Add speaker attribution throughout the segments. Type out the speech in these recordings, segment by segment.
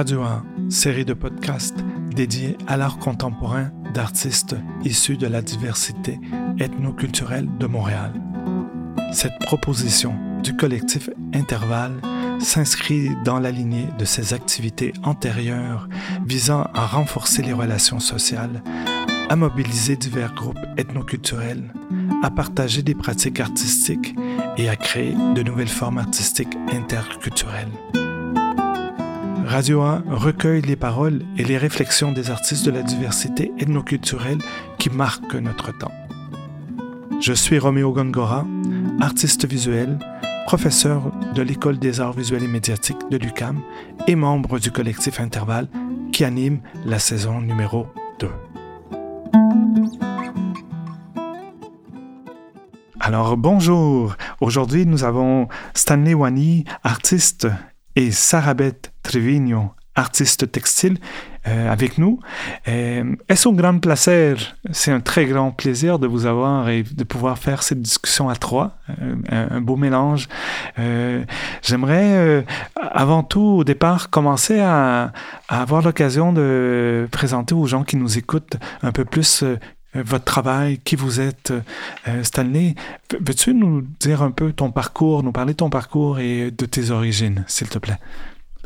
Speaker 1: Radio 1, série de podcasts dédiés à l'art contemporain d'artistes issus de la diversité ethnoculturelle de Montréal. Cette proposition du collectif Intervalle s'inscrit dans la lignée de ses activités antérieures visant à renforcer les relations sociales, à mobiliser divers groupes ethnoculturels, à partager des pratiques artistiques et à créer de nouvelles formes artistiques interculturelles. Radio 1 recueille les paroles et les réflexions des artistes de la diversité ethnoculturelle qui marquent notre temps. Je suis Roméo Gongora, artiste visuel, professeur de l'École des arts visuels et médiatiques de l'UCAM et membre du collectif Intervalle qui anime la saison numéro 2. Alors bonjour, aujourd'hui nous avons Stanley Wani, artiste, et Sarabeth Trevino, artiste textile, euh, avec nous. Euh, est-ce un grand plaisir, c'est un très grand plaisir de vous avoir et de pouvoir faire cette discussion à trois, euh, un, beau mélange. J'aimerais avant tout, au départ, commencer à, à avoir l'occasion de présenter aux gens qui nous écoutent un peu plus votre travail, qui vous êtes. Stanley, veux-tu nous dire un peu ton parcours, nous parler de ton parcours et de tes origines, s'il te plaît?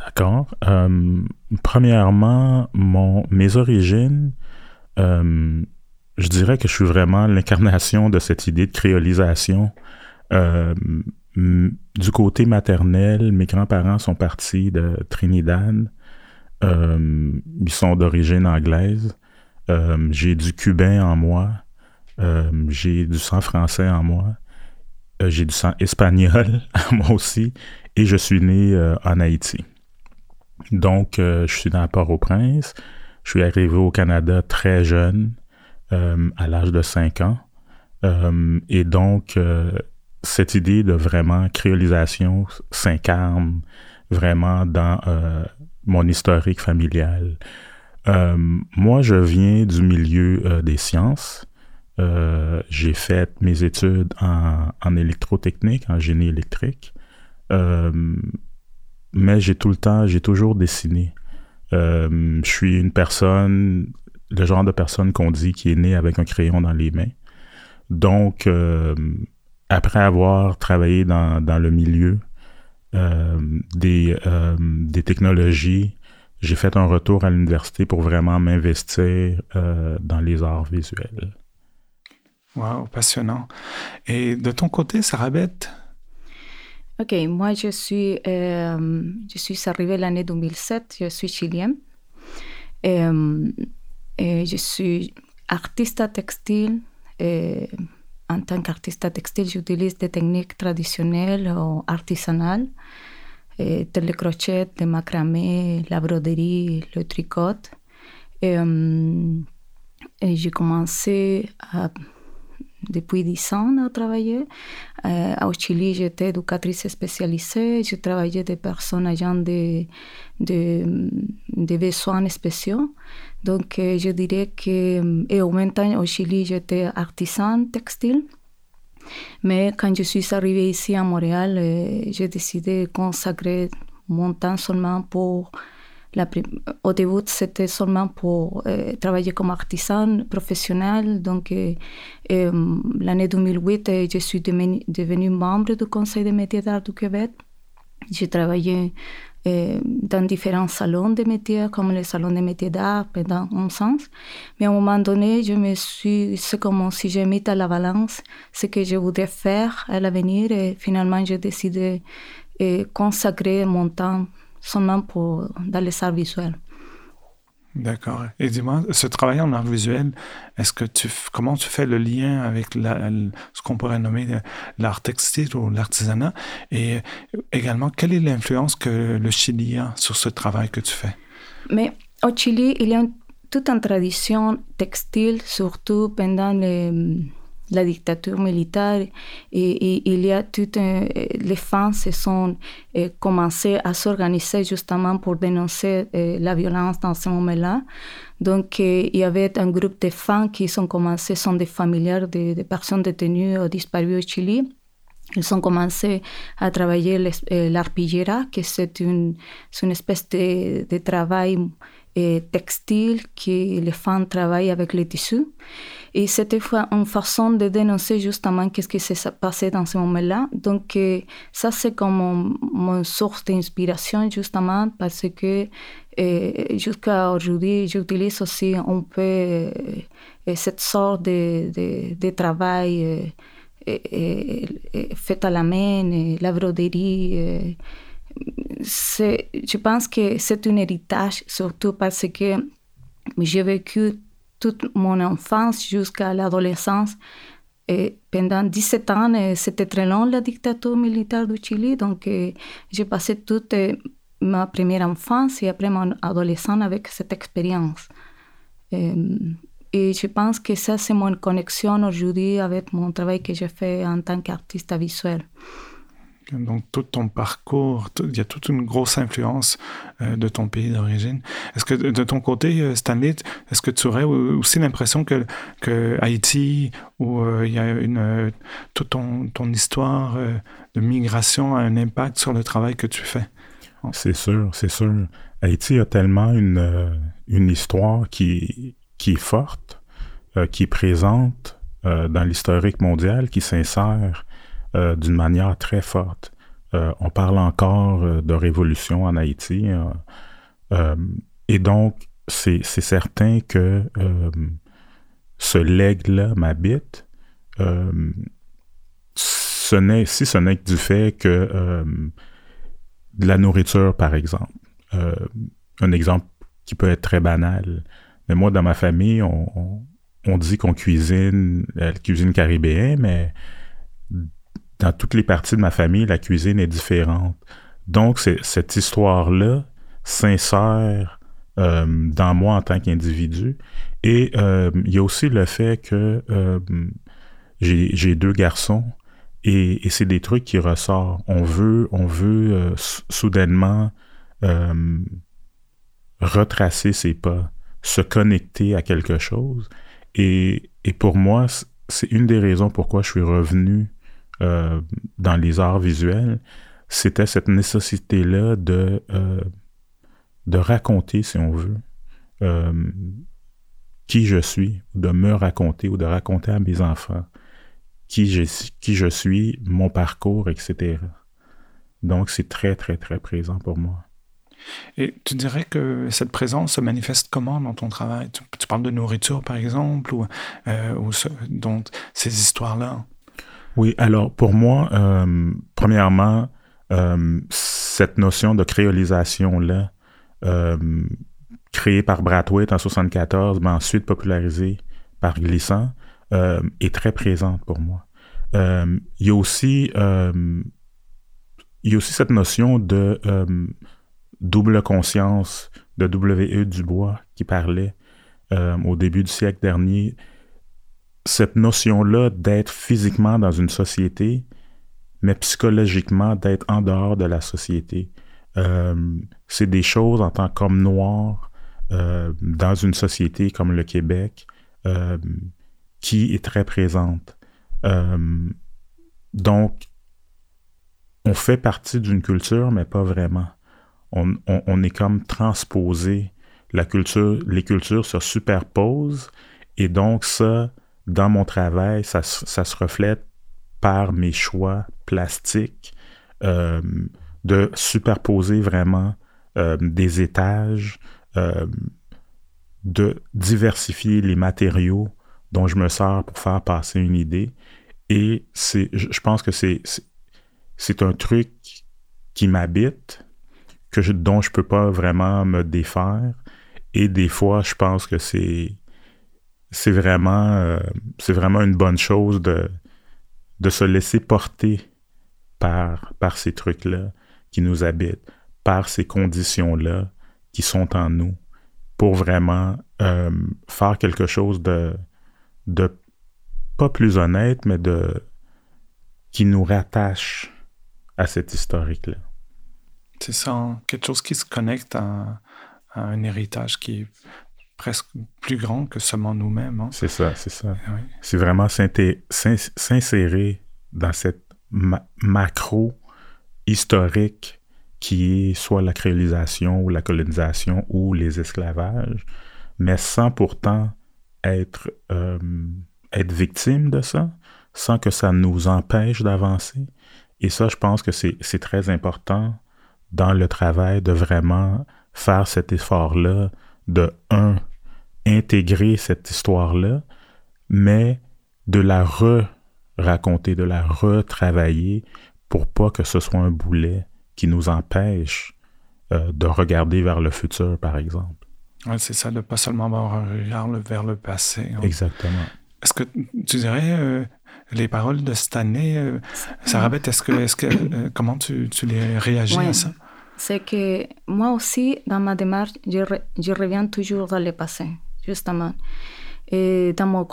Speaker 2: D'accord. Euh, premièrement, mes origines, euh, je dirais que je suis vraiment l'incarnation de cette idée de créolisation. Euh, du côté maternel, mes grands-parents sont partis de Trinidad. ils sont d'origine anglaise. J'ai du cubain en moi. j'ai du sang français en moi. j'ai du sang espagnol en moi aussi. Et je suis né en Haïti. Donc, euh, je suis dans Port-au-Prince. Je suis arrivé au Canada très jeune, euh, à l'âge de 5 ans. Euh, et donc, cette idée de vraiment créolisation s'incarne vraiment dans mon historique familial. Moi, je viens du milieu des sciences. j'ai fait mes études en, électrotechnique, en génie électrique mais j'ai tout le temps, j'ai toujours dessiné. Euh, je suis une personne, le genre de personne qu'on dit qui est née avec un crayon dans les mains. Donc, euh, après avoir travaillé dans, le milieu euh, des technologies, j'ai fait un retour à l'université pour vraiment m'investir dans les arts visuels.
Speaker 1: Wow, passionnant. Et de ton côté, Sarabeth,
Speaker 3: Ok, moi je suis, euh, je suis arrivée l'année 2007, je suis chilienne. Euh, et je suis artiste textile. Et en tant qu'artiste textile, j'utilise des techniques traditionnelles ou artisanales, et le crochet, le macramé, la broderie, le tricot. Euh, et j'ai commencé depuis 10 ans à travailler. Euh, au Chili, j'étais éducatrice spécialisée. Je travaillais des personnes ayant des, besoins spéciaux. Donc, euh, je dirais que, et en même temps, au Chili, j'étais artisan textile. Mais quand je suis arrivée ici à Montréal, euh, j'ai décidé de consacrer mon temps seulement pour au début, c'était seulement pour euh, travailler comme artisan professionnel. Donc, euh, euh, l'année 2008, je suis devenue membre du Conseil des métiers d'art du Québec. J'ai travaillé dans différents salons de métiers, comme le salon des métiers d'art pendant un sens. Mais à un moment donné, je me suis, c'est comme si j'ai mis à la balance ce que je voudrais faire à l'avenir et finalement, j'ai décidé de consacrer mon temps seulement pour, dans les arts visuels.
Speaker 1: D'accord. Et dis-moi, ce travail en art visuel, est-ce que tu, comment tu fais le lien avec la, ce qu'on pourrait nommer l'art textile ou l'artisanat? Et également, quelle est l'influence que le Chili a sur ce travail que tu fais?
Speaker 3: Mais au Chili, il y a toute une tradition textile, surtout pendant les la dictature militaire et, il y a toutes les femmes se sont eh, commencées à s'organiser justement pour dénoncer eh, la violence dans ce moment-là. Donc eh, il y avait un groupe de femmes qui sont commencées, sont des familières de, personnes détenues ou disparues au Chili. ils ont commencé à travailler l'arpillera, que c'est une, une espèce de, de travail textile que les femmes travaillent avec les tissus. Et c'était une façon de dénoncer justement qu'est-ce qui s'est passé dans ce moment-là. Donc, ça, c'est comme mon, source d'inspiration, justement, parce que jusqu'à aujourd'hui, j'utilise aussi un peu cette sorte de, de travail fait à la main, la broderie je pense que c'est un héritage, surtout parce que j'ai vécu toute mon enfance jusqu'à l'adolescence. Et pendant 17 ans, c'était très long la dictature militaire du Chili, donc j'ai passé toute ma première enfance et après mon adolescence avec cette expérience. Et je pense que ça, c'est mon connexion aujourd'hui avec mon travail que j'ai fait en tant qu'artiste visuel.
Speaker 1: Donc tout ton parcours, il y a toute une grosse influence euh, de ton pays d'origine. Est-ce que de ton côté, euh, Stanley, est-ce que tu aurais aussi l'impression que, Haïti, où euh, il y a une, toute ton, histoire de migration a un impact sur le travail que tu fais?
Speaker 2: C'est sûr, c'est sûr. Haïti a tellement une, une histoire qui, qui est forte, qui est présente dans l'historique mondial, qui s'insère euh, d'une manière très forte. Euh, on parle encore euh, de révolution en Haïti. et donc, c'est certain que ce legs-là m'habite. ce si ce n'est que du fait que de la nourriture, par exemple. un exemple qui peut être très banal. Mais moi, dans ma famille, on, on dit qu'on cuisine, la cuisine caribéenne, mais dans toutes les parties de ma famille, la cuisine est différente. Donc, cette histoire-là s'insère euh, dans moi en tant qu'individu. Et euh, il y a aussi le fait que euh, j'ai deux garçons et, c'est des trucs qui ressortent. On veut, on veut soudainement retracer ses pas, se connecter à quelque chose. Et, et pour moi, c'est une des raisons pourquoi je suis revenu euh, dans les arts visuels, c'était cette nécessité-là de, euh, de raconter, si on veut, euh, qui je suis, de me raconter ou de raconter à mes enfants qui je, qui je suis, mon parcours, etc. Donc, c'est très, très, très présent pour moi.
Speaker 1: Et tu dirais que cette présence se manifeste comment dans ton travail? Tu, parles de nourriture, par exemple, ou, ou donc ces histoires-là?
Speaker 2: Oui, alors pour moi, euh, premièrement, euh, cette notion de créolisation-là, euh, créée par Brathwaite en 74, mais ensuite popularisée par Glissant, est très présente pour moi. il il y a aussi cette notion de double conscience de W.E. Dubois qui parlait au début du siècle dernier cette notion-là d'être physiquement dans une société, mais psychologiquement d'être en dehors de la société. Euh, c'est des choses en tant qu'homme noir euh, dans une société comme le Québec euh, qui est très présente. donc, on fait partie d'une culture, mais pas vraiment. On, on, est comme transposé. La culture, les cultures se superposent et donc ça, dans mon travail, ça, se reflète par mes choix plastiques euh, de superposer vraiment euh, des étages, euh, de diversifier les matériaux dont je me sers pour faire passer une idée. Et je pense que c'est, un truc qui m'habite, que je, dont je peux pas vraiment me défaire. Et des fois, je pense que c'est c'est vraiment, euh, vraiment une bonne chose de, de se laisser porter par, par ces trucs-là qui nous habitent, par ces conditions-là qui sont en nous, pour vraiment euh, faire quelque chose de, de pas plus honnête, mais de qui nous rattache à cet historique-là.
Speaker 1: C'est ça, hein. quelque chose qui se connecte à, un héritage qui presque plus grand que seulement nous-mêmes. Hein.
Speaker 2: C'est ça, c'est ça. C'est vraiment s'insérer dans cette macro historique qui est soit la créolisation ou la colonisation ou les esclavages, mais sans pourtant être, euh, être victime de ça, sans que ça nous empêche d'avancer. Et ça, je pense que c'est très important dans le travail de vraiment faire cet effort-là, de, un, intégrer cette histoire-là, mais de la re-raconter, de la retravailler pour pas que ce soit un boulet qui nous empêche euh, de regarder vers le futur, par exemple.
Speaker 1: Oui, c'est ça, de pas seulement avoir un regard vers le passé.
Speaker 2: Hein. Exactement.
Speaker 1: Est-ce que tu dirais euh, les paroles de cette année, euh, Sarah Beth, est-ce que, est que, euh, comment tu, tu, les réagis à ça?
Speaker 3: C'est que moi aussi, dans ma démarche, je, reviens toujours dans le passé, justement. Et dans mon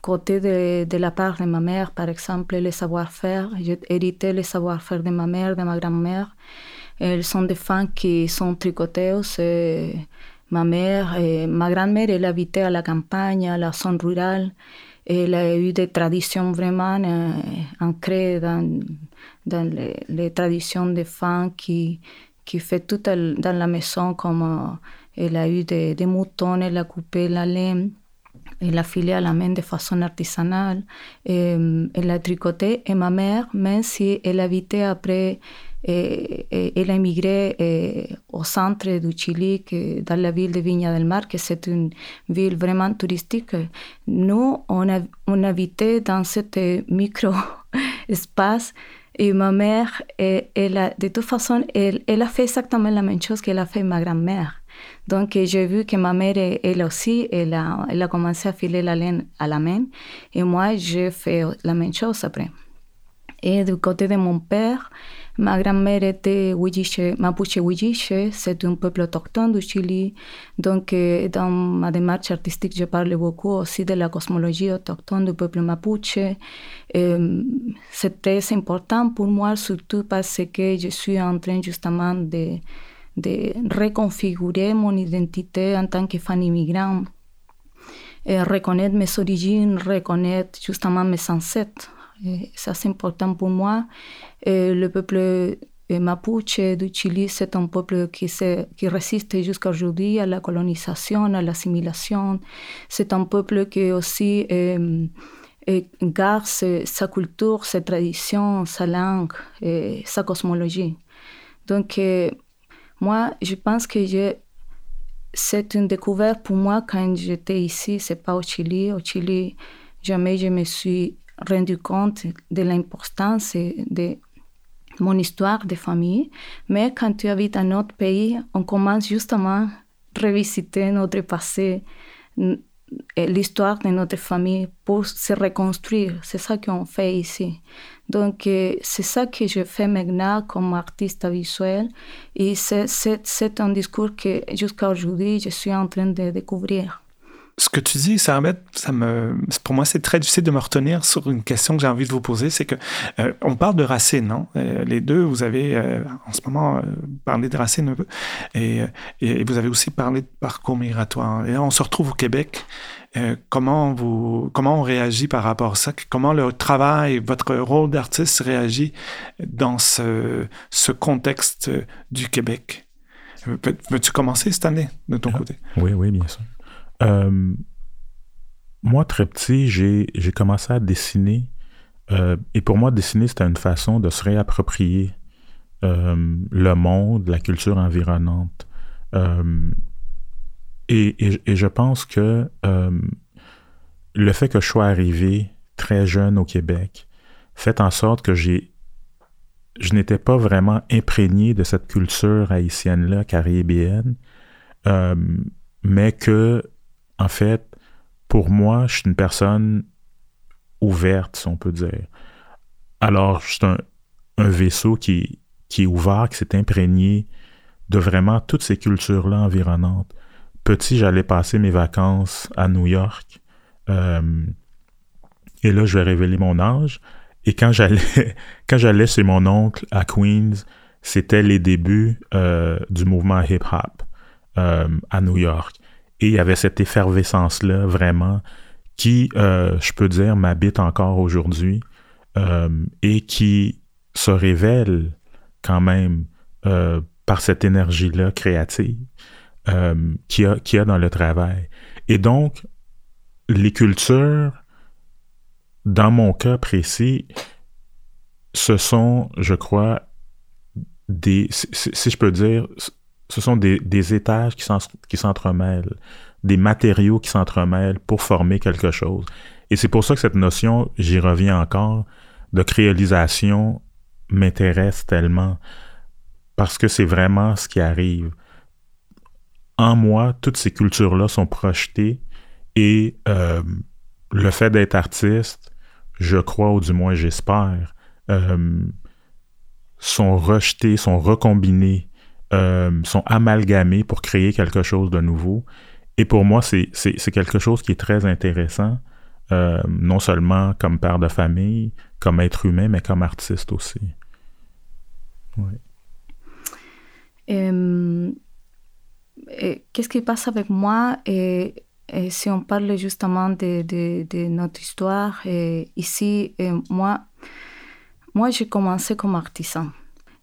Speaker 3: côté de, de, la part de ma mère, par exemple, les savoir-faire, j'ai hérité les savoir-faire de ma mère, de ma grand-mère. Elles sont des femmes qui sont tricoteuses. ma mère, ma grand-mère, elle habitait à la campagne, à la zone rurale. Elle a eu des traditions vraiment euh, ancrées dans, dans les, les, traditions des femmes qui, qui fait tout dans la maison, comme euh, elle a eu des, moutons, elle a coupé la laine elle a filé à la main de façon artisanale, et, elle a tricoté. Et ma mère, même si elle habitait après, elle a immigré au centre du Chili, dans la ville de Viña del Mar, que c'est une ville vraiment touristique. Nous, on, a, on habitait dans ce micro-espace. Et ma mère, elle, a, de toute façon, elle, elle a fait exactement la même chose qu'elle a fait ma grand-mère. Donc, j'ai vu que ma mère, elle aussi, elle a, elle a commencé à filer la laine à la main. Et moi, j'ai fait la même chose après. Et du côté de mon père, ma grand-mère était Mapuche Huilliche, c'est un peuple autochtone du Chili. Donc, euh, dans ma démarche artistique, je parle beaucoup aussi de la cosmologie autochtone du peuple Mapuche. C'est très important pour moi, surtout parce que je suis en train justement de de reconfigurer mon identité en tant que femme immigrante, et reconnaître mes origines, reconnaître justement mes ancêtres. Ça, c'est important pour moi. Et le peuple mapuche du Chili, c'est un peuple qui, qui résiste jusqu'à aujourd'hui à la colonisation, à l'assimilation. C'est un peuple qui aussi euh, garde sa culture, ses traditions, sa langue, sa cosmologie. Donc, moi, je pense que c'est une découverte pour moi quand j'étais ici, c'est pas au Chili. Au Chili, jamais je me suis rendu compte de l'importance de mon histoire de famille. Mais quand tu habites dans notre pays, on commence justement à revisiter notre passé, l'histoire de notre famille pour se reconstruire. C'est ça qu'on fait ici. Donc, euh, c'est ça que je fais maintenant comme artiste visuel. Et c'est un discours que jusqu'à aujourd'hui, je suis en train de découvrir.
Speaker 1: Ce que tu dis, ça me, pour moi, c'est très difficile de me retenir sur une question que j'ai envie de vous poser. C'est que euh, on parle de racines, non? Euh, Les deux, vous avez en ce moment parlé de racines un peu, et, et, vous avez aussi parlé de parcours migratoire. Et là, on se retrouve au Québec. Euh, comment, vous, comment on réagit par rapport à ça? Comment le travail, votre rôle d'artiste réagit dans ce, ce contexte du Québec? Veux-tu commencer cette année de ton ah, côté?
Speaker 2: Oui, oui, bien sûr. Euh, moi, très petit, j'ai commencé à dessiner. Euh, et pour moi, dessiner, c'était une façon de se réapproprier le monde, la culture environnante. Et, je pense que euh, le fait que je sois arrivé très jeune au Québec fait en sorte que j'ai je n'étais pas vraiment imprégné de cette culture haïtienne-là, caribéenne, euh, mais que, en fait, pour moi, je suis une personne ouverte, si on peut dire. Alors, je suis un, vaisseau qui, est ouvert, qui s'est imprégné de vraiment toutes ces cultures-là environnantes petit, j'allais passer mes vacances à New York. Euh, et là, je vais révéler mon âge. Et quand j'allais, quand j'allais chez mon oncle à Queens, c'était les débuts euh, du mouvement hip-hop euh, à New York. Et il y avait cette effervescence-là, vraiment, qui, je peux dire, m'habite encore aujourd'hui et qui, se révèlent quand même euh, par cette énergie-là créative euh, qu'il y, a dans le travail. Et donc, les cultures, dans mon cas précis, ce sont, je crois, des, si, je peux dire, ce sont des, étages qui s'entremêlent, des matériaux qui s'entremêlent pour former quelque chose. Et c'est pour ça que cette notion, j'y reviens encore, de créolisation m'intéresse tellement, parce que c'est vraiment ce qui arrive. En moi, toutes ces cultures-là sont projetées et euh, le fait d'être artiste, je crois, ou du moins j'espère, euh, sont rejetés, sont recombinés, euh, sont amalgamés pour créer quelque chose de nouveau. Et pour moi, c'est quelque chose qui est très intéressant, euh, non seulement comme père de famille, comme être humain, mais comme artiste aussi.
Speaker 3: Qu'est-ce qui passe avec moi? Et, si on parle justement de, de, notre histoire, et ici, moi, moi j'ai commencé comme artisan.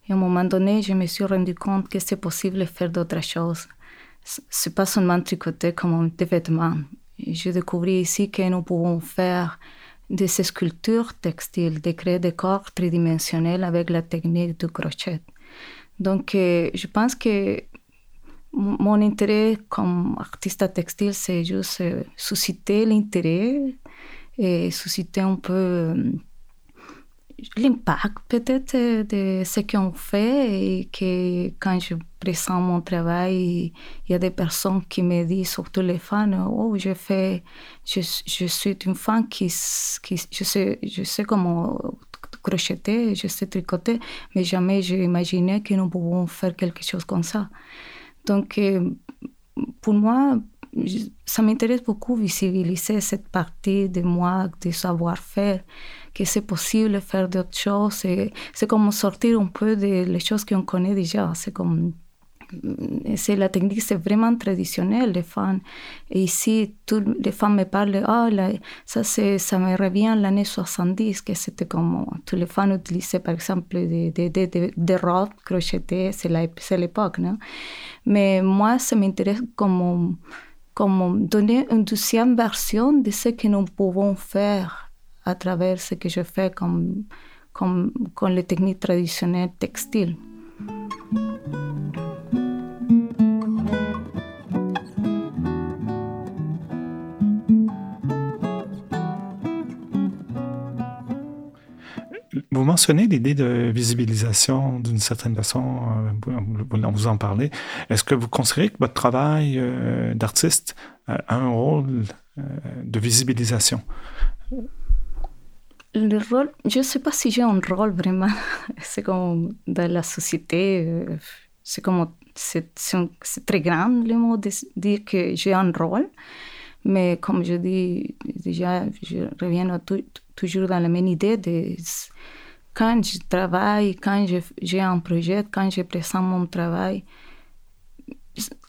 Speaker 3: Et à un moment donné, je me suis rendu compte que c'est possible de faire d'autres choses. C'est pas seulement tricoter comme des vêtements. J'ai découvert ici que nous pouvons faire des sculptures textiles, de créer des corps tridimensionnels avec la technique du crochet. Donc, euh, je pense que mon intérêt comme artiste textile, c'est juste euh, susciter l'intérêt et susciter un peu euh, l'impact peut-être de ce qu'on fait et que quand je présente mon travail, il y a des personnes qui me disent, surtout les fans, oh, je fais, je, je suis une femme qui, qui je, sais, je sais comment crocheter, je sais tricoter, mais jamais j'ai imaginé que nous pouvons faire quelque chose comme ça. Donc, euh, pour moi, ça m'intéresse beaucoup visibiliser cette partie de moi, de savoir-faire, que c'est possible de faire d'autres choses. C'est comme sortir un peu des choses qu'on connaît déjà. C'est comme c'est la technique, c'est vraiment traditionnel, les femmes. Et ici, toutes les femmes me parlent, ah, ça, ça me revient l'année 70, que c'était comme, toutes les femmes utilisaient, par exemple, des, des, des, des robes crochetées, c'est l'époque, non? Mais moi, ça m'intéresse comme comme donner une deuxième version de ce que nous pouvons faire à travers ce que je fais comme, comme, comme les techniques traditionnelles textiles.
Speaker 1: Vous mentionnez l'idée de visibilisation d'une certaine façon, euh, vous en parlez. Est-ce que vous considérez que votre travail euh, d'artiste a un rôle euh, de visibilisation?
Speaker 3: Le rôle, je ne sais pas si j'ai un rôle vraiment. C'est comme dans la société, c'est comme c'est très grand le mot de dire que j'ai un rôle. Mais comme je dis déjà, je reviens toujours dans la même idée quand je travaille, quand j'ai un projet, quand je présente mon travail,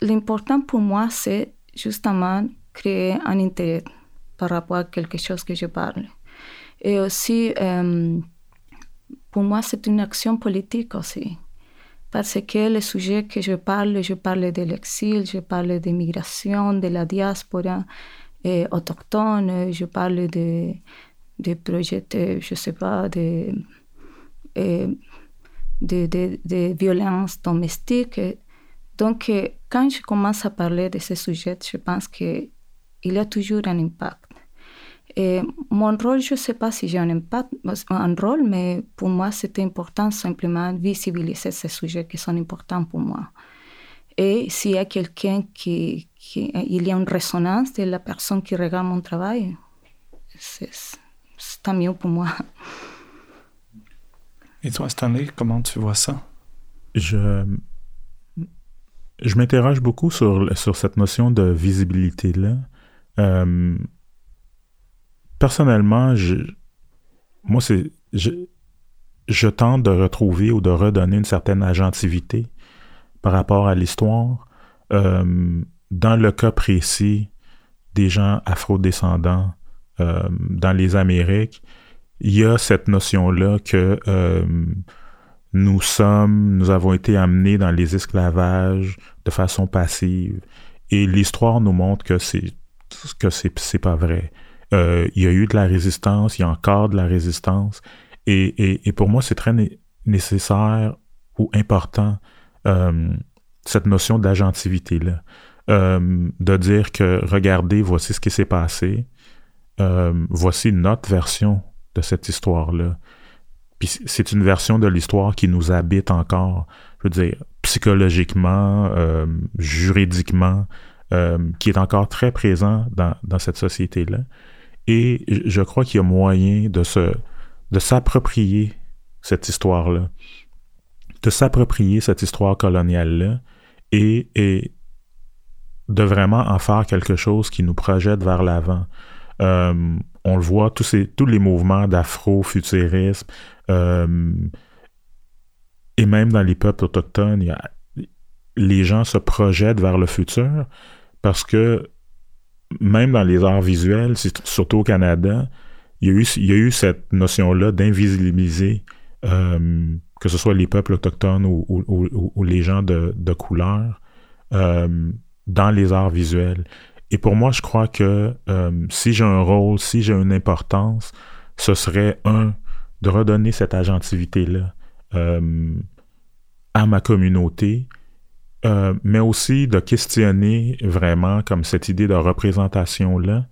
Speaker 3: l'important pour moi, c'est justement créer un intérêt par rapport à quelque chose que je parle. Et aussi, euh, pour moi, c'est une action politique aussi. Parce que les sujets que je parle, je parle de l'exil, je parle de migration, de la diaspora autochtone, je parle de, de projets, je ne sais pas, de de, de, de violence domestique. Donc, quand je commence à parler de ces sujets, je pense qu'il y a toujours un impact. Et mon rôle, je ne sais pas si j'ai un impact, un rôle, mais pour moi, c'était important simplement visibiliser ces sujets qui sont importants pour moi. Et s'il y a quelqu'un qui, qui, il y a une résonance de la personne qui regarde mon travail, c'est tant mieux pour moi.
Speaker 1: Et toi, Stanley, comment tu vois ça?
Speaker 2: Je, je m'interroge beaucoup sur, sur cette notion de visibilité-là. Euh, personnellement, je, moi, c'est, je, tente de retrouver ou de redonner une certaine agentivité par rapport à l'histoire. Euh, dans le cas précis des gens afrodescendants euh, dans les Amériques, il y a cette notion-là que nous sommes, nous avons été amenés dans les esclavages de façon passive. Et l'histoire nous montre que c'est que c'est pas vrai. Euh, il y a eu de la résistance, il y a encore de la résistance. Et, et, pour moi, c'est très nécessaire ou important euh, cette notion d'agentivité-là. Euh, de dire que, regardez, voici ce qui s'est passé. Voici notre version de cette histoire-là. Puis c'est une version de l'histoire qui nous habite encore, je veux dire, psychologiquement, juridiquement, qui est encore très présent dans, dans cette société-là. Et je crois qu'il y a moyen de se de s'approprier cette histoire-là, de s'approprier cette histoire coloniale-là et, et de vraiment en faire quelque chose qui nous projette vers l'avant. Euh, on le voit, tous, ces, tous les mouvements d'afro-futurisme, euh, et même dans les peuples autochtones, les gens se projettent vers le futur parce que même dans les arts visuels, surtout au Canada, il y a eu, cette notion-là d'invisibiliser euh, que ce soit les peuples autochtones ou, les gens de, couleur euh, dans les arts visuels. Et pour moi, je crois que euh, si j'ai un rôle, si j'ai une importance, ce serait un, de redonner cette agentivité-là à ma communauté, euh, mais aussi de questionner vraiment comme cette idée de représentation-là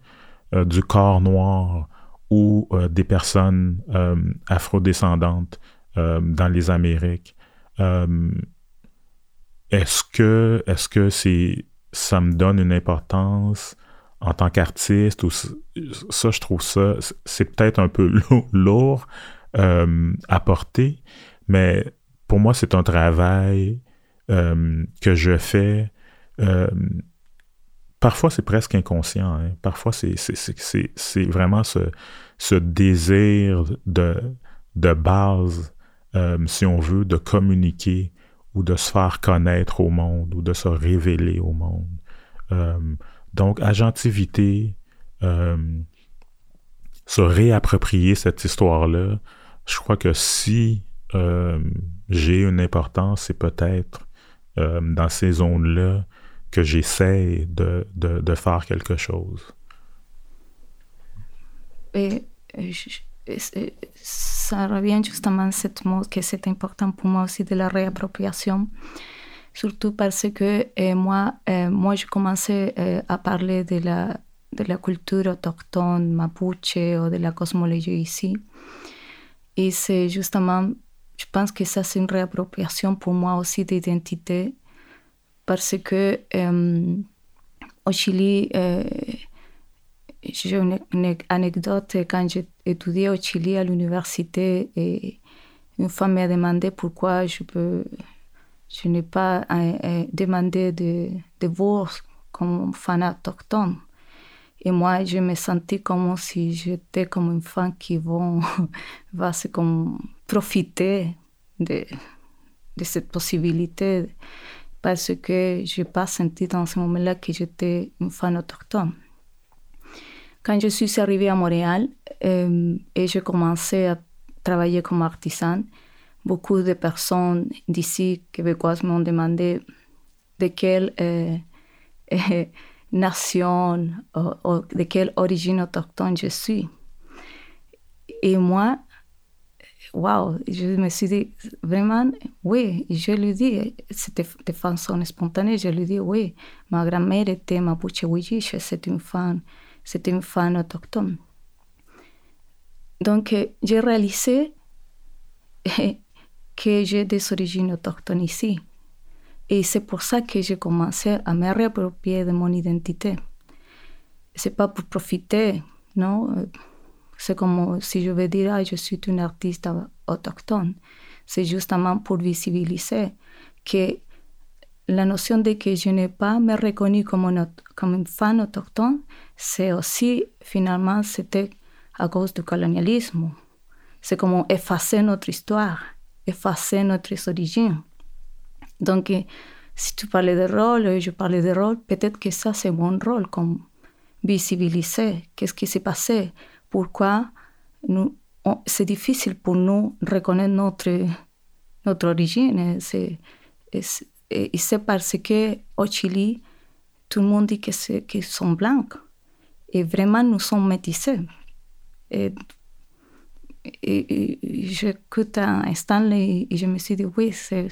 Speaker 2: euh, du corps noir ou euh, des personnes afrodescendantes dans les Amériques. est-ce que est-ce que c'est ça me donne une importance en tant qu'artiste ou ça je trouve ça c'est peut-être un peu lourd euh, apporter, mais pour moi, c'est un travail euh, que je fais. Euh, parfois, c'est presque inconscient. Hein. Parfois, c'est vraiment ce, ce, désir de, de base, euh, si on veut, de communiquer ou de se faire connaître au monde ou de se révéler au monde. Donc, agentivité, se réapproprier cette histoire-là, je crois que si j'ai une importance, c'est peut-être euh, dans ces zones-là que j'essaie de, faire quelque chose.
Speaker 3: Ça revient justement à ce mot que c'est important pour moi aussi de la réappropriation, surtout parce que euh, moi, euh, moi, je commençais à parler de la, de la culture autochtone mapuche ou de la cosmologie ici. Et c'est justement, je pense que ça, c'est une réappropriation pour moi aussi d'identité, parce que euh, au Chili, euh, j'ai une, anecdote, quand étudié au Chili à l'université, et une femme m'a demandé pourquoi je peux, n'ai pas euh, demandé de, bourse comme fan autochtone. Et moi, je me sentais comme si j'étais comme une femme qui vont, va se comme profiter de, de cette possibilité parce que je n'ai pas senti dans ce moment-là que j'étais une femme autochtone. Quand je suis arrivée à Montréal euh, et j'ai commencé à travailler comme artisan, beaucoup de personnes d'ici québécoises m'ont demandé de quelle euh, euh, nation ou, de quelle origine autochtone je suis. Et moi, waouh, je me suis dit, vraiment, oui, je lui dis, c'était de façon spontanée, je lui dis, oui, ma grand-mère était mapuche wijiche, c'est une femme, c'était une femme autochtone. Donc, j'ai réalisé que j'ai des origines autochtones ici. Et c'est pour ça que j'ai commencé à me réapproprier de mon identité. C'est pas pour profiter, non. C'est comme si je veux dire, ah, je suis une artiste autochtone. C'est justement pour visibiliser que la notion de que je n'ai pas me reconnu comme une, comme une femme autochtone, c'est aussi, finalement, c'était à cause du colonialisme. C'est comme effacer notre histoire, effacer notre origine. Donc, si tu parlais de rôle, je parlais de rôle, peut-être que ça, c'est mon rôle, comme visibiliser qu'est-ce qui s'est passé, pourquoi c'est difficile pour nous reconnaître notre, origine. C'est, et c'est parce qu'au Chili, tout le monde dit qu'ils sont blancs. Et vraiment, nous sommes métissés. Et, j'écoute un Stanley et je me suis dit, oui, c'est,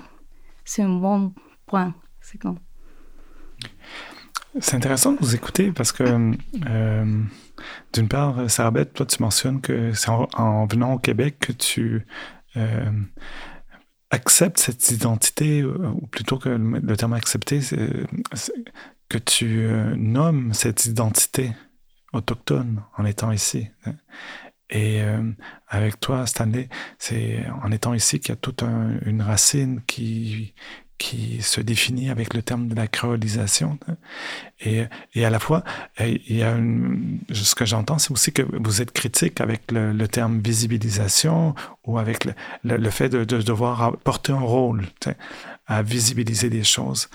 Speaker 3: c'est un bon point. C'est
Speaker 1: C'est intéressant de vous écouter parce que, euh, d'une part, Sarabeth, toi, tu mentionnes que c'est en, venant au Québec que tu euh, acceptes cette identité, ou plutôt que le, terme accepter, que tu euh, nommes cette identité autochtone en étant ici. Et avec toi, Stanley, c'est en étant ici qu'il y a toute une racine qui, qui se définit avec le terme de la créolisation. Et, et à la fois, il y a ce que j'entends, c'est aussi que vous êtes critique avec le, terme visibilisation ou avec le, le, fait de, de, devoir porter un rôle à visibiliser des choses.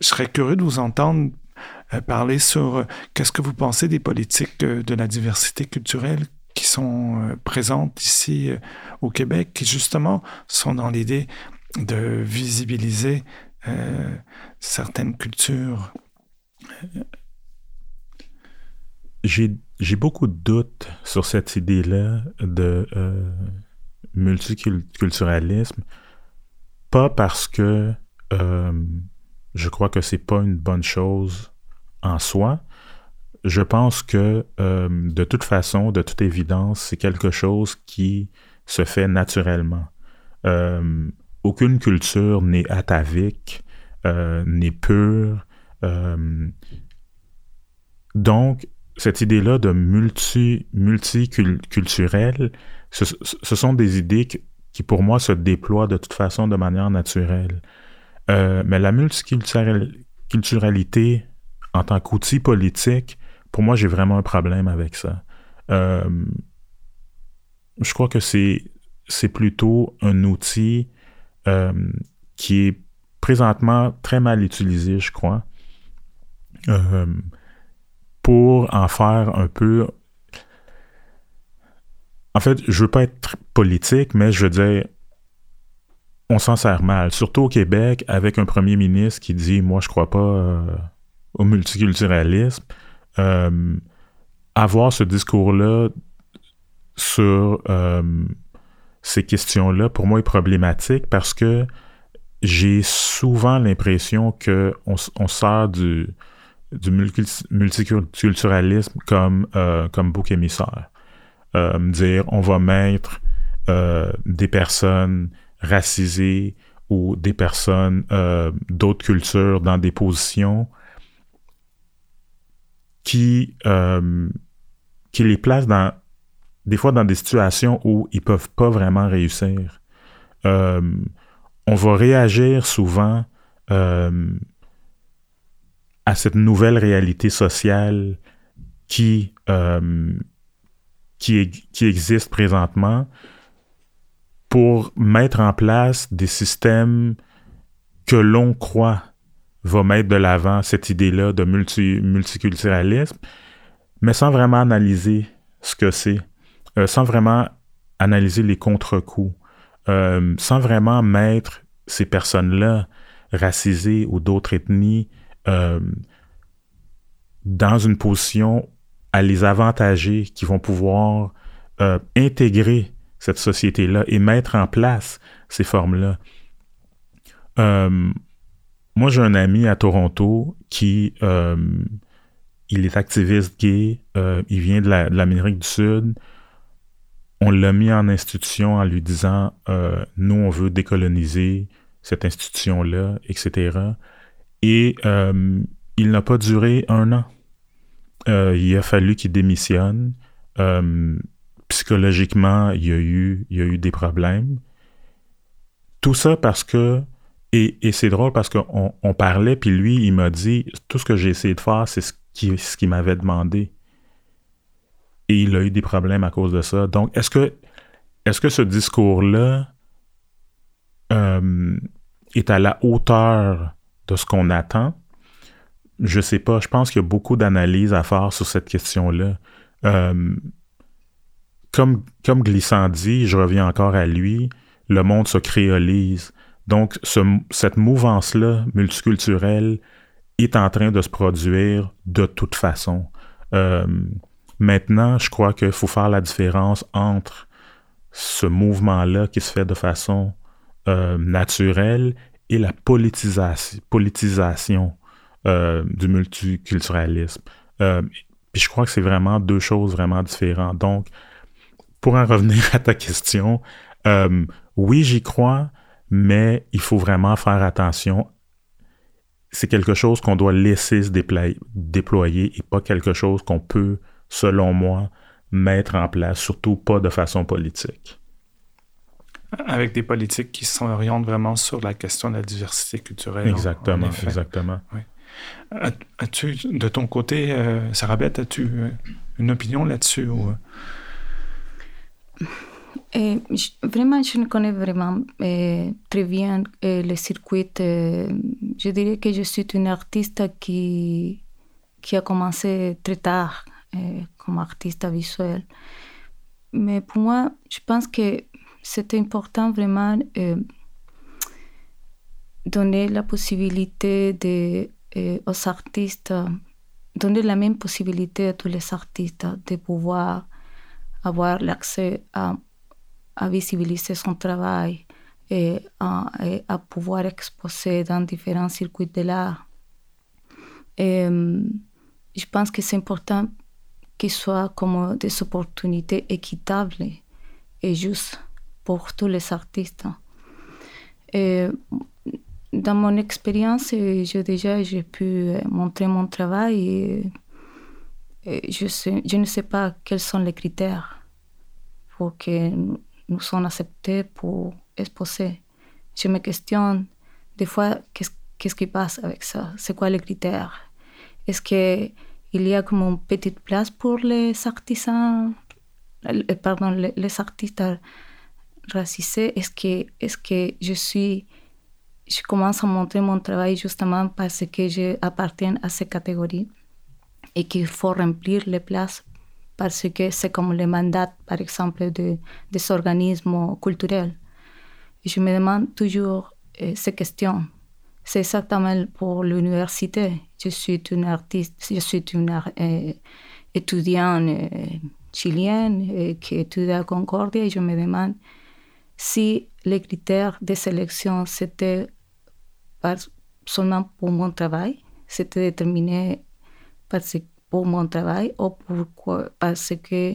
Speaker 1: Je serais curieux de vous entendre euh, parler sur euh, qu'est-ce que vous pensez des politiques euh, de la diversité culturelle qui sont présentes ici au Québec, qui justement sont dans l'idée de visibiliser euh, certaines cultures.
Speaker 2: J'ai beaucoup de doutes sur cette idée-là de euh, multiculturalisme, pas parce que euh, je crois que c'est pas une bonne chose en soi. Je pense que de toute façon, de toute évidence, c'est quelque chose qui se fait naturellement aucune culture n'est atavique, euh, n'est pure. Euh, donc, cette idée-là de multi, multiculturel, ce, sont des idées qui, pour moi, se déploient de toute façon de manière naturelle. Euh, mais la multiculturalité, en tant qu'outil politique, pour moi, j'ai vraiment un problème avec ça. je crois que c'est plutôt un outil euh, qui est présentement très mal utilisé, je crois, euh, pour en faire un peu... En fait, je veux pas être politique, mais je veux dire, on s'en sert mal, surtout au Québec, avec un premier ministre qui dit Moi, je crois pas euh, au multiculturalisme. Avoir ce discours-là sur ces questions-là, pour moi, est problématique parce que j'ai souvent l'impression qu'on on sort du, multiculturalisme comme, euh, comme bouc émissaire. Euh, dire, on va mettre euh, des personnes racisées ou des personnes d'autres cultures dans des positions qui, qui les placent dans des fois dans des situations où ils peuvent pas vraiment réussir. Euh, on va réagir souvent euh, à cette nouvelle réalité sociale euh, qui, qui, existe présentement pour mettre en place des systèmes que l'on croit va mettre de l'avant cette idée-là de multi, multiculturalisme, mais sans vraiment analyser ce que c'est. Euh, sans vraiment analyser les contre-coups, euh, sans vraiment mettre ces personnes-là, racisées ou d'autres ethnies, euh, dans une position à les avantager, qui vont pouvoir intégrer cette société-là et mettre en place ces formes-là. Moi, j'ai un ami à Toronto qui, il est activiste gay, il vient de l'Amérique du Sud, on l'a mis en institution en lui disant euh, nous, on veut décoloniser cette institution-là, etc. Et euh, il n'a pas duré un an. Euh, il a fallu qu'il démissionne. psychologiquement, il y, a eu, il y a eu des problèmes. Tout ça parce que, et, c'est drôle parce qu'on on parlait, puis lui, il m'a dit, tout ce que j'ai essayé de faire, c'est ce qu'il ce m'avait demandé et il a eu des problèmes à cause de ça. Donc, est-ce que, est que ce discours-là euh, est à la hauteur de ce qu'on attend? Je sais pas. Je pense qu'il y a beaucoup d'analyses à faire sur cette question-là. Euh, comme, comme Glissant dit, je reviens encore à lui, le monde se créolise. Donc, cette mouvance-là multiculturelle est en train de se produire de toute façon. Euh, maintenant, je crois qu'il faut faire la différence entre ce mouvement-là qui se fait de façon euh, naturelle et la politisation, euh, du multiculturalisme. Puis je crois que c'est vraiment deux choses vraiment différentes. Donc, pour en revenir à ta question, oui, j'y crois, mais il faut vraiment faire attention c'est quelque chose qu'on doit laisser se déployer et pas quelque chose qu'on peut, selon moi, mettre en place, surtout pas de façon politique.
Speaker 1: Avec des politiques qui s'orientent vraiment sur la question de la diversité culturelle.
Speaker 2: Exactement, exactement.
Speaker 1: As-tu, de ton côté, euh, Sarabeth, as-tu euh, une opinion là-dessus? Ou...
Speaker 3: Vraiment, je ne connais vraiment très bien le circuit. Je dirais que je suis une artiste qui, qui a commencé très tard comme artiste visuel. Mais pour moi, je pense que c'est important vraiment donner la possibilité de, aux artistes, donner la même possibilité à tous les artistes de pouvoir avoir l'accès à à visibiliser son travail et à, pouvoir exposer dans différents circuits de l'art. je pense que c'est important qu'il soit comme des opportunités équitables et justes pour tous les artistes. Dans mon expérience, j'ai déjà pu montrer mon travail et, je, je ne sais pas quels sont les critères pour que nous sommes acceptés pour exposer. Je me questionne des fois qu'est-ce, qui passe avec ça, c'est quoi les critères? Est-ce qu'il y a comme une petite place pour les artisans, euh, pardon, les, artistes racisés? Est-ce que, est-ce que je suis, je commence à montrer mon travail justement parce que j'appartiens à ces catégories et qu'il faut remplir les places parce que c'est comme le mandat, par exemple, de, des organismes culturels. Je me demande toujours euh, ces questions. C'est exactement pour l'université. Je suis une artiste, je suis une euh, étudiante euh, chilienne qui étudie à Concordia et je me demande si les critères de sélection c'était seulement pour mon travail, c'était déterminé parce que pour mon travail ou pourquoi, parce que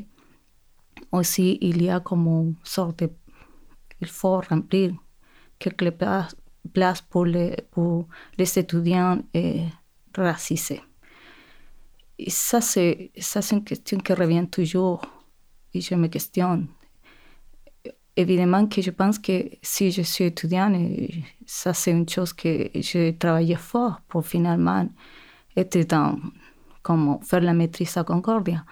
Speaker 3: aussi il y a comme une sorte de, il faut remplir quelques places pour les, les étudiants eh, racisés. Et ça, c'est, ça, c'est une question qui revient toujours et je me questionne. Évidemment que je pense que si je suis étudiante, ça c'est une chose que j'ai travaillé fort pour finalement être dans comme faire la maîtrise à Concordia.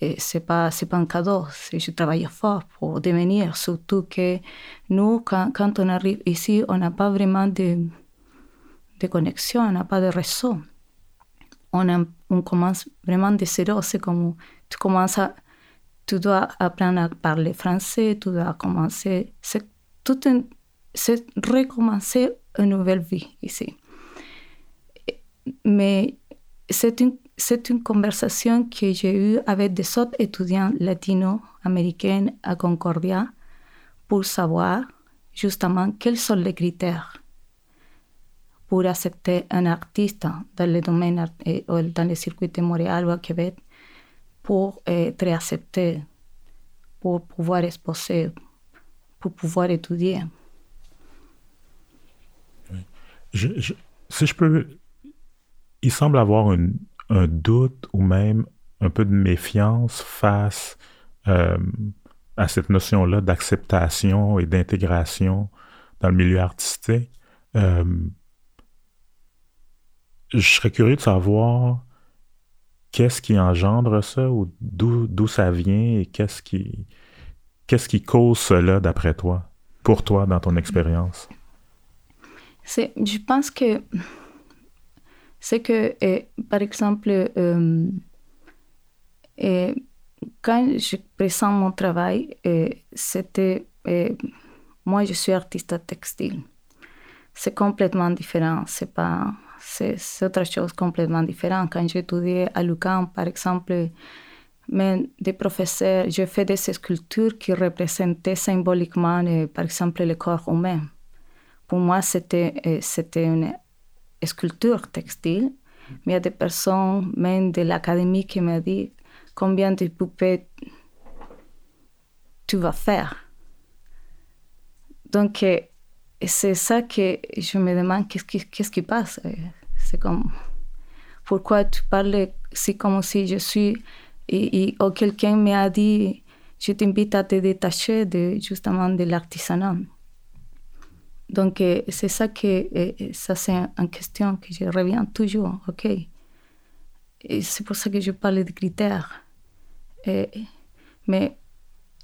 Speaker 3: Ce n'est pas, pas un cadeau, je travaille fort pour devenir, surtout que nous, quand, on arrive ici, on n'a pas vraiment de, de connexion, on n'a pas de réseau. On, on commence vraiment de zéro, c'est comme tu commences à, tu dois apprendre à parler français, tu dois commencer, c'est tout c'est recommencer une nouvelle vie ici. Mais c'est une conversation que j'ai eue avec des autres étudiants latino-américains à Concordia pour savoir justement quels sont les critères pour accepter un artiste dans le domaine eh, dans le circuit de Montréal ou à Québec pour être accepté, pour pouvoir exposer, pour pouvoir étudier.
Speaker 2: si je peux, il semble avoir un doute ou même un peu de méfiance face euh, à cette notion-là d'acceptation et d'intégration dans le milieu artistique. Euh, je serais curieux de savoir qu'est-ce qui engendre ça ou d'où ça vient et qu'est-ce qui, qu'est-ce qui cause cela d'après toi, pour toi, dans ton expérience?
Speaker 3: Je pense que c'est que, par exemple, quand quand je présente mon travail, c'était. moi, je suis artiste textile. C'est complètement différent. C'est pas. C'est autre chose complètement différente. Quand j'étudiais à Lucan, par exemple, mais des professeurs, je fais des sculptures qui représentaient symboliquement, par exemple, le corps humain. Pour moi, c'était, c'était une sculpture textile, mais il y a des personnes, même de l'académie, qui m'ont dit combien de poupées tu vas faire. Donc, euh, c'est ça que je me demande qu'est-ce qui, passe? Euh, c'est comme, pourquoi tu parles c'est comme si je suis, et, oh, quelqu'un m'a dit, je t'invite à te détacher de, justement de l'artisanat. Donc, euh, c'est ça que, ça c'est une question que je reviens toujours, ok? Et c'est pour ça que je parle de critères. mais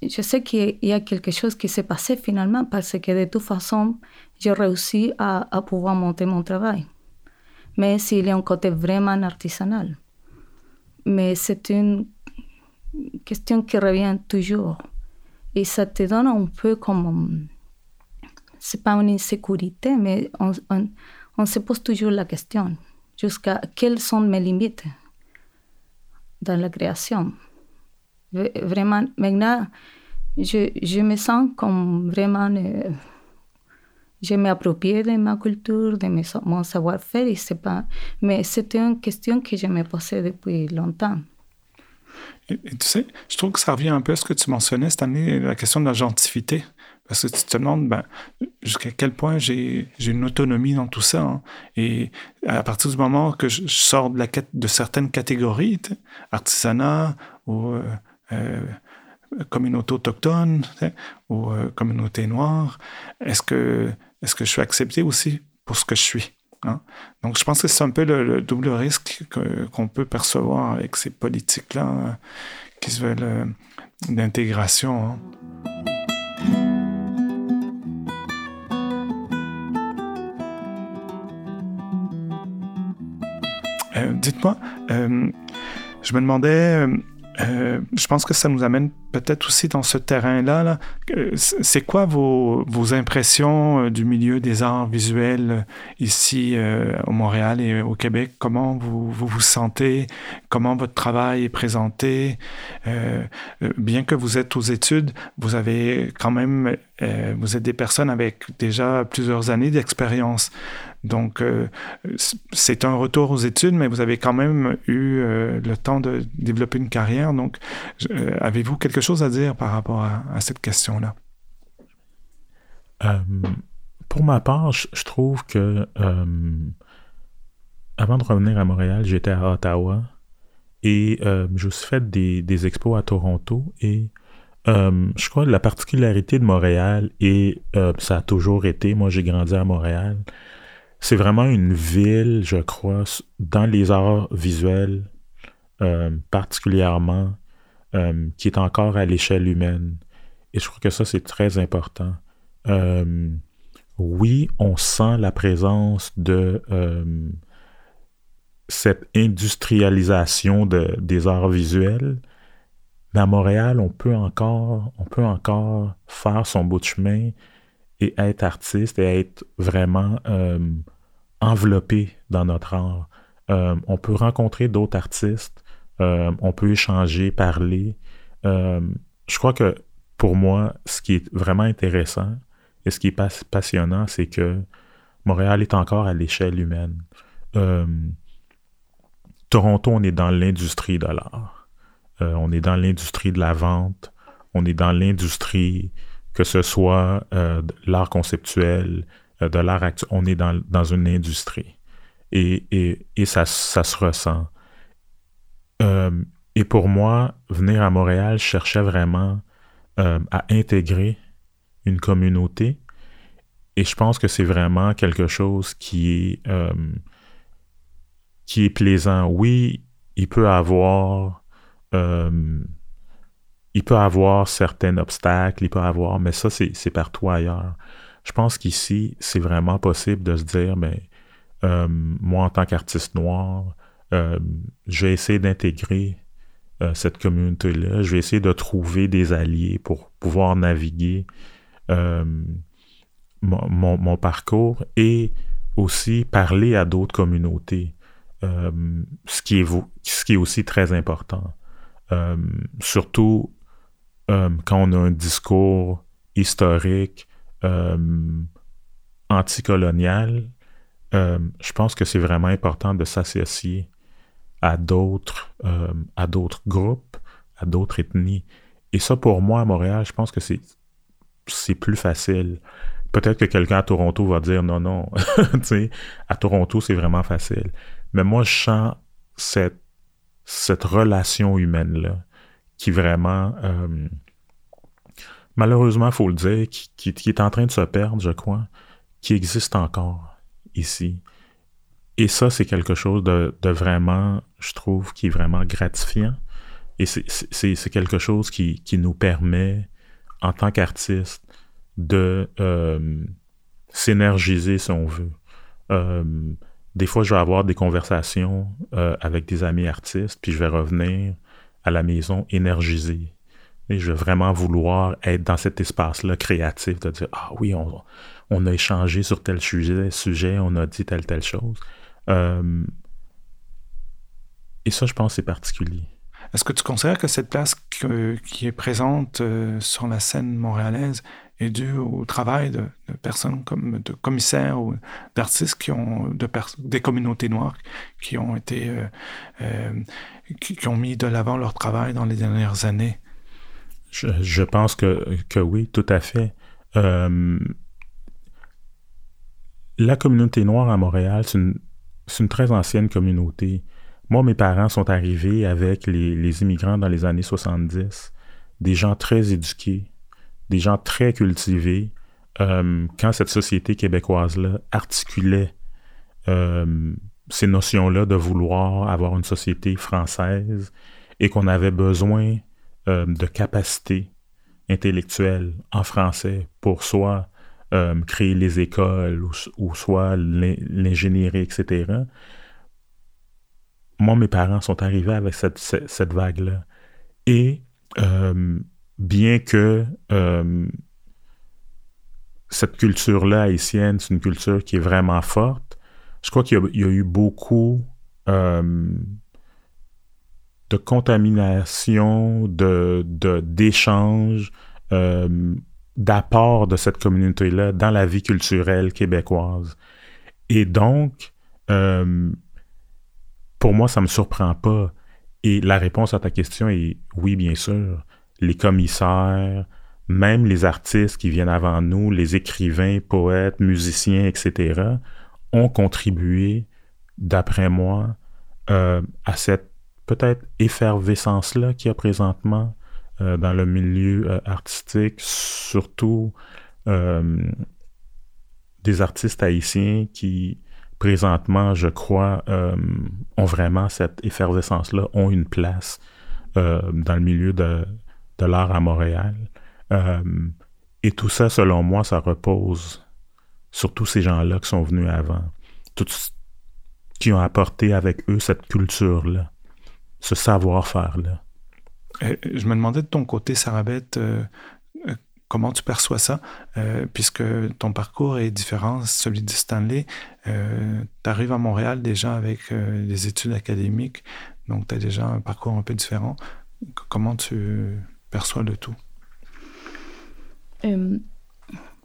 Speaker 3: je sais qu'il y a quelque chose qui s'est passé finalement parce que de toute façon, j'ai réussi à, à, pouvoir monter mon travail. Mais s'il y a un côté vraiment artisanal. Mais c'est une question qui revient toujours. Et ça te donne un peu comme. C'est pas une insécurité, mais on, se pose toujours la question jusqu'à quelles sont mes limites dans la création. Vraiment, maintenant, je, me sens comme vraiment. Euh, je m'approprie de ma culture, de mon savoir-faire, mais c'était une question que je me posais depuis longtemps.
Speaker 1: Et, tu sais, je trouve que ça revient un peu à ce que tu mentionnais cette année, la question de la gentilité. Parce que tu te demandes ben, jusqu'à quel point j'ai une autonomie dans tout ça. Hein. Et à partir du moment que je, sors de, certaines catégories, artisanat ou euh, euh, communauté autochtone ou euh, communauté noire, est-ce que, je suis accepté aussi pour ce que je suis? Hein? Donc, je pense que c'est un peu le, double risque qu'on peut percevoir avec ces politiques-là hein, qui se veulent d'intégration. Hein. Dites-moi, je me demandais euh, je pense que ça nous amène peut-être aussi dans ce terrain-là. c'est quoi vos, impressions euh, du milieu des arts visuels euh, ici au Montréal et au Québec? Comment vous vous, vous sentez? Comment votre travail est présenté? bien que vous êtes aux études, vous avez quand même, vous êtes des personnes avec déjà plusieurs années d'expérience. Donc, euh, c'est un retour aux études, mais vous avez quand même eu euh, le temps de développer une carrière. Donc, euh, avez-vous quelque chose à dire par rapport à, cette question-là?
Speaker 2: pour ma part, je, trouve que avant de revenir à Montréal, j'étais à Ottawa et je me fait des, des, expos à Toronto et je crois que la particularité de Montréal, et ça a toujours été, moi j'ai grandi à Montréal, c'est vraiment une ville, je crois, dans les arts visuels euh, particulièrement, euh, qui est encore à l'échelle humaine. Et je crois que ça, c'est très important. Euh, oui, on sent la présence de cette industrialisation de, des arts visuels, mais à Montréal, on peut encore, on peut encore faire son bout de chemin et être artiste et être vraiment enveloppé dans notre art. Euh, on peut rencontrer d'autres artistes, euh, on peut échanger, parler. Euh, je crois que pour moi, ce qui est vraiment intéressant et ce qui est passionnant, c'est que Montréal est encore à l'échelle humaine. Toronto, on est dans l'industrie de l'art. on est dans l'industrie de la vente. On est dans l'industrie, que ce soit l'art conceptuel, euh. On est dans, dans une industrie. Et, et, et ça, ça, se ressent. Euh, et pour moi, venir à Montréal, je cherchais vraiment euh, à intégrer une communauté. Et je pense que c'est vraiment quelque chose qui est, qui est plaisant. Oui, il peut avoir il peut avoir certains obstacles, il peut avoir, mais ça, c'est partout ailleurs. Je pense qu'ici, c'est vraiment possible de se dire, mais euh, moi, en tant qu'artiste noir, euh, je vais essayer d'intégrer euh, cette communauté-là. Je vais essayer de trouver des alliés pour pouvoir naviguer mon, parcours et aussi parler à d'autres communautés, ce qui est aussi très important. surtout quand on a un discours historique anticolonial, je pense que c'est vraiment important de s'associer à d'autres euh, à d'autres groupes, à d'autres ethnies. Et ça, pour moi, à Montréal, je pense que c'est plus facile. Peut-être que quelqu'un à Toronto va dire non, non. à Toronto, c'est vraiment facile. Mais moi, je sens cette, relation humaine-là qui vraiment, euh, malheureusement, il faut le dire, qui, est en train de se perdre, je crois, qui existe encore ici. Et ça, c'est quelque chose de, vraiment, je trouve, qui est vraiment gratifiant. Et c'est quelque chose qui, nous permet, en tant qu'artiste, de euh, s'énergiser, si on veut. Euh, des fois, je vais avoir des conversations euh, avec des amis artistes, puis je vais revenir à la maison énergisé. Et je vais vraiment vouloir être dans cet espace-là créatif, de dire Ah oui, on, a échangé sur tel sujet, sujet, on a dit telle, telle chose. Euh, et ça, je pense, c'est particulier.
Speaker 1: Est-ce que tu considères que cette place qui est présente euh, sur la scène montréalaise est due au travail de, personnes comme de commissaires ou d'artistes qui ont de des communautés noires qui ont été euh, qui, ont mis de l'avant leur travail dans les dernières années?
Speaker 2: Je, pense que, oui, tout à fait. la communauté noire à Montréal, c'est une c'est une très ancienne communauté. Moi, mes parents sont arrivés avec les, immigrants dans les années 70, des gens très éduqués, des gens très cultivés. Euh, quand cette société québécoise-là articulait euh, ces notions-là de vouloir avoir une société française et qu'on avait besoin euh, de capacités intellectuelles en français pour soit euh, créer les écoles ou, soit l'ingénierie, etc. Moi, mes parents sont arrivés avec cette, vague-là. Et euh, bien que cette culture-là haïtienne, c'est une culture qui est vraiment forte, je crois qu'il y, a eu beaucoup de contamination, de d'échanges, d'apport de cette communauté-là dans la vie culturelle québécoise. Et donc, euh, pour moi, ça ne me surprend pas. Et la réponse à ta question est oui, bien sûr. Les commissaires, même les artistes qui viennent avant nous, les écrivains, poètes, musiciens, etc., ont contribué, d'après moi, euh, à cette peut-être effervescence-là qu'il y a présentement euh, dans le milieu euh, artistique, surtout euh, des artistes haïtiens qui, présentement, je crois, ont vraiment cette effervescence-là, ont une place dans le milieu de, de l'art à Montréal. et tout ça, selon moi, ça repose sur tous ces gens-là qui sont venus avant, qui ont apporté avec eux cette culture-là, ce savoir-faire-là.
Speaker 1: Euh, je me demandais de ton côté, Sarabeth, euh, euh, comment tu perçois ça, puisque ton parcours est différent, celui de Stanley. tu arrives à Montréal déjà avec des études académiques, donc tu as déjà un parcours un peu différent. Comment tu perçois le tout?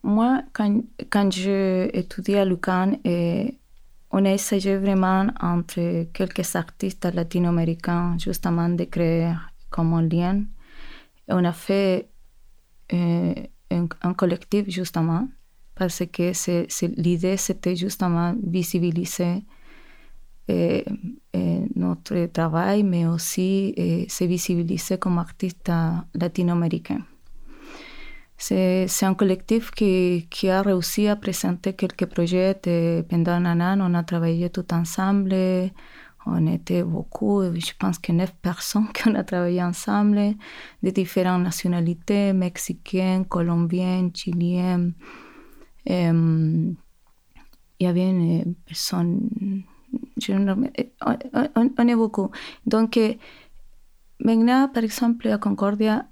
Speaker 3: Moi, quand, quand étudié à Lucan, on a essayé vraiment entre quelques artistes latino-américains justement de créer comme un lien. On a fait euh, un, collectif justement parce que l'idée c'était justement visibiliser euh, euh, notre travail, mais aussi se visibiliser comme artiste latino-américain. C'est un collectif qui, qui, a réussi à présenter quelques projets pendant un an. On a travaillé tout ensemble. On était beaucoup, je pense que neuf personnes qui ont travaillé ensemble, de différentes nationalités, mexicaines, colombiennes, chiliennes. il y avait une personne, on, est beaucoup. Donc, Concordia,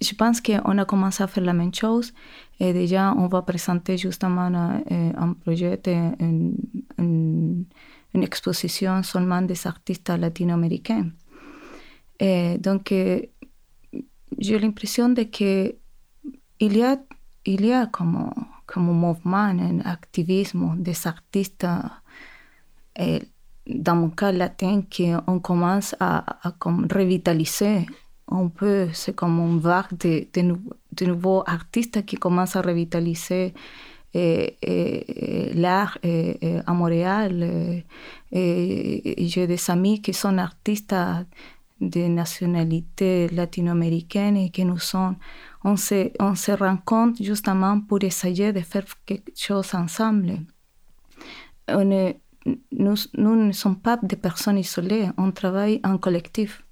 Speaker 3: je pense qu'on a commencé à faire la même chose. Déjà, on va présenter justement un projet, une, exposition seulement des artistes latino-américains. Donc, j'ai l'impression de que il y a, il y a comme, un mouvement, un activisme des artistes, et dans mon cas latin, qu'on commence à, revitaliser un peu, c'est comme une vague de, nouveaux artistes qui commencent à revitaliser l'art à Montréal. J'ai des amis qui sont artistes de nationalité latino-américaine et qui nous sont, on se, on se rencontre justement pour essayer de faire quelque chose ensemble. Nous, nous ne sommes pas des personnes isolées, on travaille en collectif.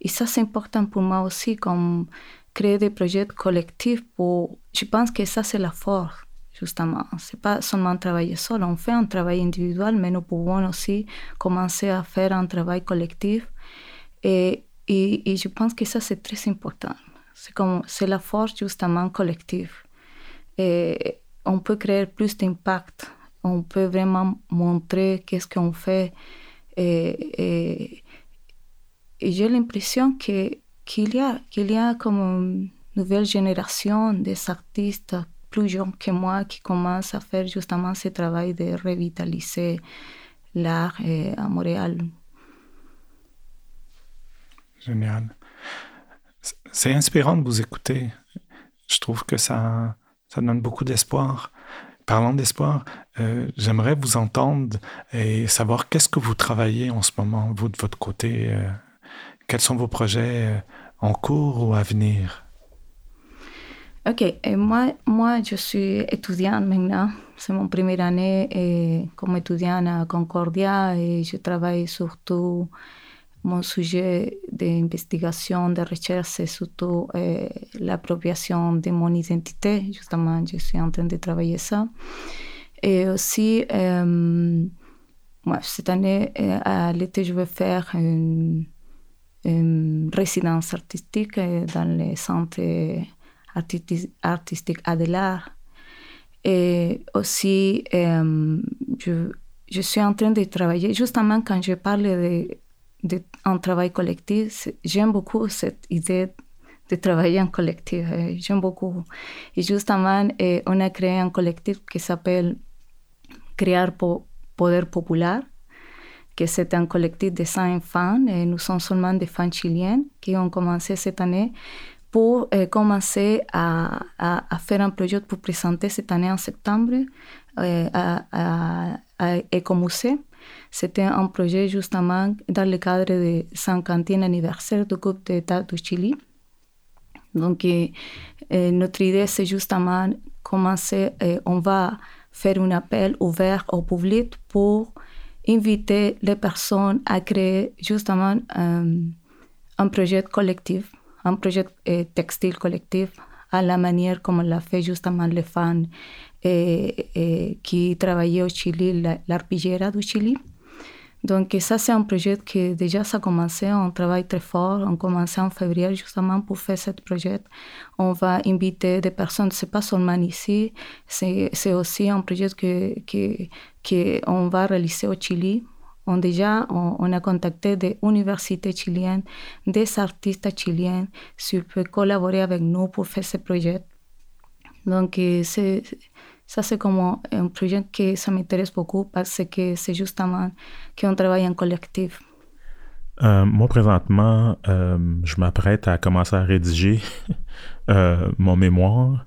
Speaker 3: Et ça, c'est important pour moi aussi, comme créer des projets collectifs. Pour... Je pense que ça, c'est la force, justement. C'est pas seulement travailler seul. On fait un travail individuel, mais nous pouvons aussi commencer à faire un travail collectif. Et, et, je pense que ça, c'est très important. C'est comme, la force, justement, collective. On peut créer plus d'impact. On peut vraiment montrer qu'est-ce qu'on fait. Et j'ai l'impression que, qu'il, y a, qu'il y a comme une nouvelle génération des artistes plus jeunes que moi qui commencent à faire justement ce travail de revitaliser l'art à Montréal.
Speaker 1: Génial. C'est inspirant de vous écouter. Je trouve que ça, ça donne beaucoup d'espoir. Parlant d'espoir, euh, j'aimerais vous entendre et savoir qu'est-ce que vous travaillez en ce moment, vous, de votre côté, euh, quels sont vos projets euh, en cours ou à venir?
Speaker 3: Ok, et moi, moi, je suis étudiante maintenant. C'est mon première année et comme étudiante à Concordia et je travaille surtout mon sujet d'investigation, de recherche, c'est surtout euh, l'appropriation de mon identité. Justement, je suis en train de travailler ça. Et aussi, euh, cette année, à l'été, je vais faire une une résidence artistique dans le centre artistique Adelar. Et aussi, je, je, suis en train de travailler, justement quand je parle de, de travail collectif, j'aime beaucoup cette idée de travailler en collectif. Euh, j'aime beaucoup. Et justement, on a créé un collectif qui s'appelle Créer Poder Popular que c'est un collectif de cinq fans et nous sommes seulement des fans chiliennes qui ont commencé cette année pour euh, commencer à, faire un projet pour présenter cette année en septembre euh, à, à, Ecomusée. C'était un projet justement dans le cadre du 50e anniversaire du groupe d'État du Chili. Donc, euh, notre idée, c'est justement commencer, on va faire un appel ouvert au public pour inviter les personnes à créer justement euh, un projet collectif, un projet euh, textile collectif à la manière comme l'a fait justement les fans qui travaillaient au Chili, l'arpillera du Chili. Donc ça, c'est un projet qui déjà ça a commencé, on travaille très fort, on commencé en février justement pour faire ce projet. On va inviter des personnes, c'est pas seulement ici, c'est aussi un projet que, que, on va réaliser au Chili. On déjà, on, a contacté des universités chiliennes, des artistes chiliens, qui peuvent collaborer avec nous pour faire ce projet. Donc, c'est ça, c'est comme un projet ça m'intéresse beaucoup parce que c'est justement qu'on travaille en collectif.
Speaker 2: Euh, moi, présentement, euh, je m'apprête à commencer à rédiger euh, mon mémoire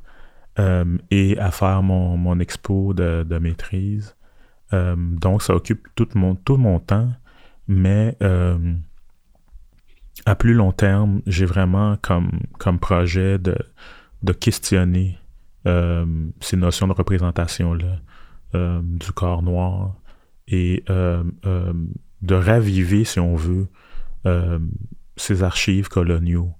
Speaker 2: et à faire mon, mon expo de, de maîtrise. donc, ça occupe tout mon, tout mon temps, mais à plus long terme, j'ai vraiment comme, comme projet de, de questionner euh, ces notions de représentation-là euh, du corps noir et euh, de raviver, si on veut, ces archives coloniaux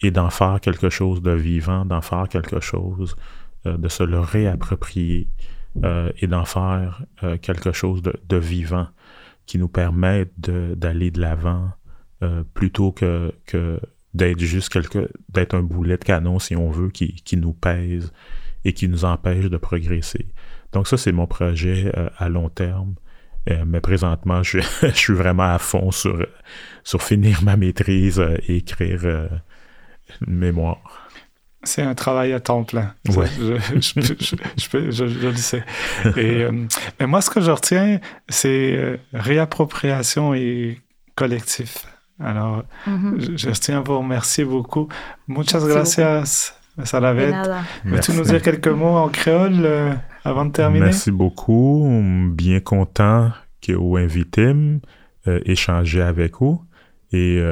Speaker 2: et d'en faire quelque chose de vivant, d'en faire quelque chose, de se le réapproprier et d'en faire quelque chose de, vivant. qui nous permettent d'aller de l'avant plutôt que, que d'être juste quelque, d'être un boulet de canon, si on veut, qui, qui, nous pèse et qui nous empêche de progresser. Donc ça, c'est mon projet à long terme. mais présentement, je, je, suis vraiment à fond sur, sur finir ma maîtrise et écrire une mémoire.
Speaker 1: C'est un travail à temps plein. Ouais. Je, le sais. Et, euh, mais moi, ce que je retiens, c'est euh, réappropriation et collectif. Alors, mm-hmm. je, tiens à vous remercier beaucoup. Muchas gracias, Salavet. Peux-tu nous dire quelques mots en créole euh, avant de terminer?
Speaker 2: Merci beaucoup. Bien content que vous invitez échanger avec vous. Et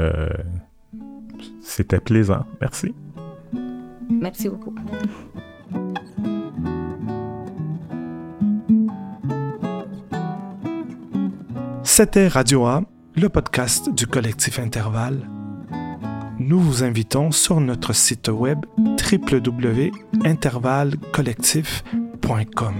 Speaker 2: c'était plaisant. Merci.
Speaker 3: Merci beaucoup.
Speaker 1: C'était Radio A, le podcast du collectif Intervalle. Nous vous invitons sur notre site web www.intervallecollectif.com.